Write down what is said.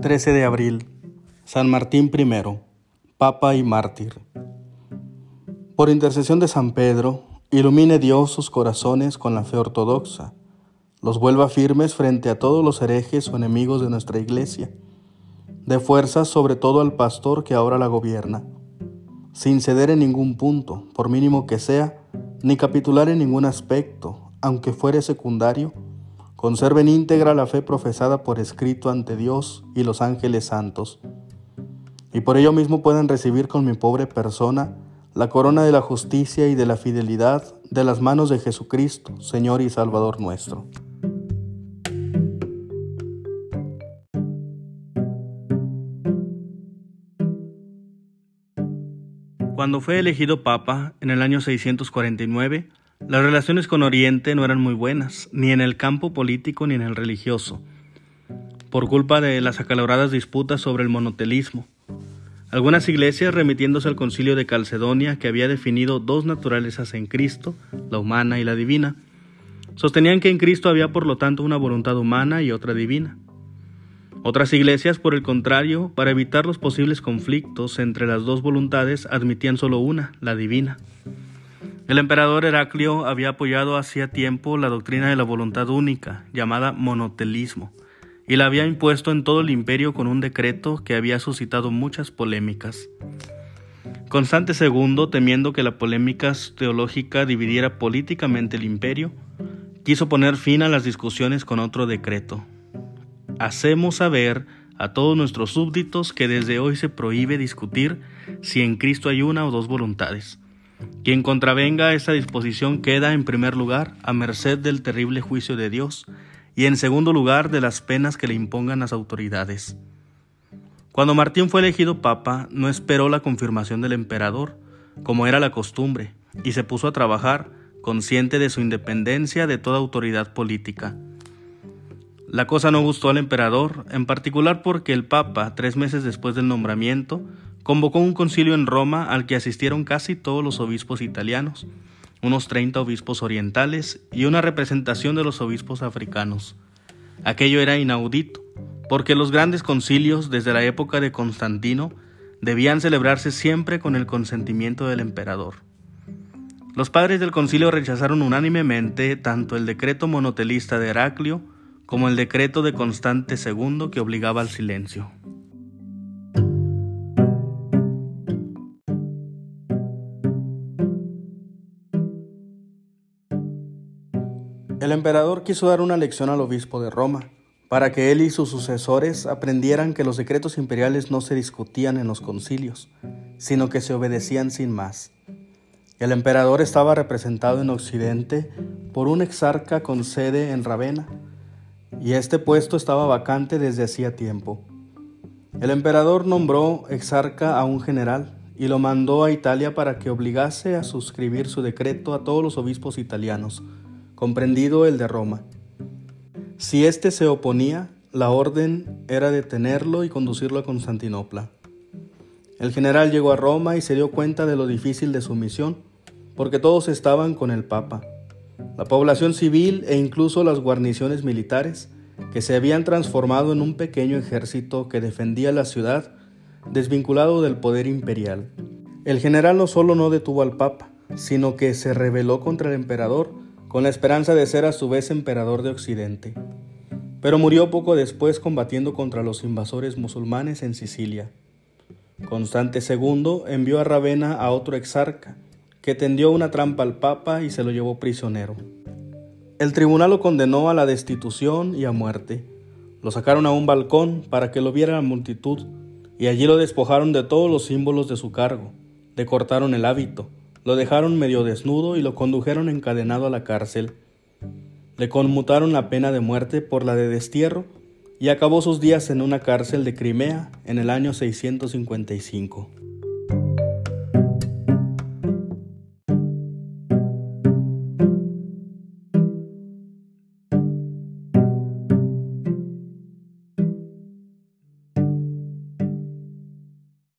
13 de abril, San Martín I, Papa y Mártir. Por intercesión de San Pedro, ilumine Dios sus corazones con la fe ortodoxa, los vuelva firmes frente a todos los herejes o enemigos de nuestra Iglesia, de fuerzas sobre todo al pastor que ahora la gobierna, sin ceder en ningún punto, por mínimo que sea, ni capitular en ningún aspecto, aunque fuere secundario, conserven íntegra la fe profesada por escrito ante Dios y los ángeles santos, y por ello mismo puedan recibir con mi pobre persona la corona de la justicia y de la fidelidad de las manos de Jesucristo, Señor y Salvador nuestro. Cuando fue elegido Papa en el año 649, las relaciones con Oriente no eran muy buenas, ni en el campo político ni en el religioso, por culpa de las acaloradas disputas sobre el monotelismo. Algunas iglesias, remitiéndose al concilio de Calcedonia, que había definido dos naturalezas en Cristo, la humana y la divina, sostenían que en Cristo había por lo tanto una voluntad humana y otra divina. Otras iglesias, por el contrario, para evitar los posibles conflictos entre las dos voluntades, admitían solo una, la divina. El emperador Heraclio había apoyado hacía tiempo la doctrina de la voluntad única, llamada monotelismo, y la había impuesto en todo el imperio con un decreto que había suscitado muchas polémicas. Constante II, temiendo que la polémica teológica dividiera políticamente el imperio, quiso poner fin a las discusiones con otro decreto. Hacemos saber a todos nuestros súbditos que desde hoy se prohíbe discutir si en Cristo hay una o dos voluntades quien contravenga esta disposición queda en primer lugar a merced del terrible juicio de Dios y en segundo lugar de las penas que le impongan las autoridades. Cuando Martín fue elegido papa, no esperó la confirmación del emperador, como era la costumbre, y se puso a trabajar, consciente de su independencia de toda autoridad política. La cosa no gustó al emperador, en particular porque el papa, tres meses después del nombramiento, convocó un concilio en Roma al que asistieron casi todos los obispos italianos, unos 30 obispos orientales y una representación de los obispos africanos. Aquello era inaudito, porque los grandes concilios desde la época de Constantino debían celebrarse siempre con el consentimiento del emperador. Los padres del concilio rechazaron unánimemente tanto el decreto monotelista de Heraclio como el decreto de Constante II que obligaba al silencio. El emperador quiso dar una lección al obispo de Roma, para que él y sus sucesores aprendieran que los decretos imperiales no se discutían en los concilios, sino que se obedecían sin más. El emperador estaba representado en Occidente por un exarca con sede en Ravenna, y este puesto estaba vacante desde hacía tiempo. El emperador nombró exarca a un general y lo mandó a Italia para que obligase a suscribir su decreto a todos los obispos italianos, comprendido el de Roma. Si éste se oponía, la orden era detenerlo y conducirlo a Constantinopla. El general llegó a Roma y se dio cuenta de lo difícil de su misión, porque todos estaban con el Papa. La población civil e incluso las guarniciones militares, que se habían transformado en un pequeño ejército que defendía la ciudad, desvinculado del poder imperial. El general no solo no detuvo al Papa, sino que se rebeló contra el emperador con la esperanza de ser a su vez emperador de Occidente. Pero murió poco después combatiendo contra los invasores musulmanes en Sicilia. Constante II envió a Ravenna a otro exarca, que tendió una trampa al Papa y se lo llevó prisionero. El tribunal lo condenó a la destitución y a muerte. Lo sacaron a un balcón para que lo viera la multitud, y allí lo despojaron de todos los símbolos de su cargo, le cortaron el hábito, lo dejaron medio desnudo y lo condujeron encadenado a la cárcel. Le conmutaron la pena de muerte por la de destierro y acabó sus días en una cárcel de Crimea en el año 655.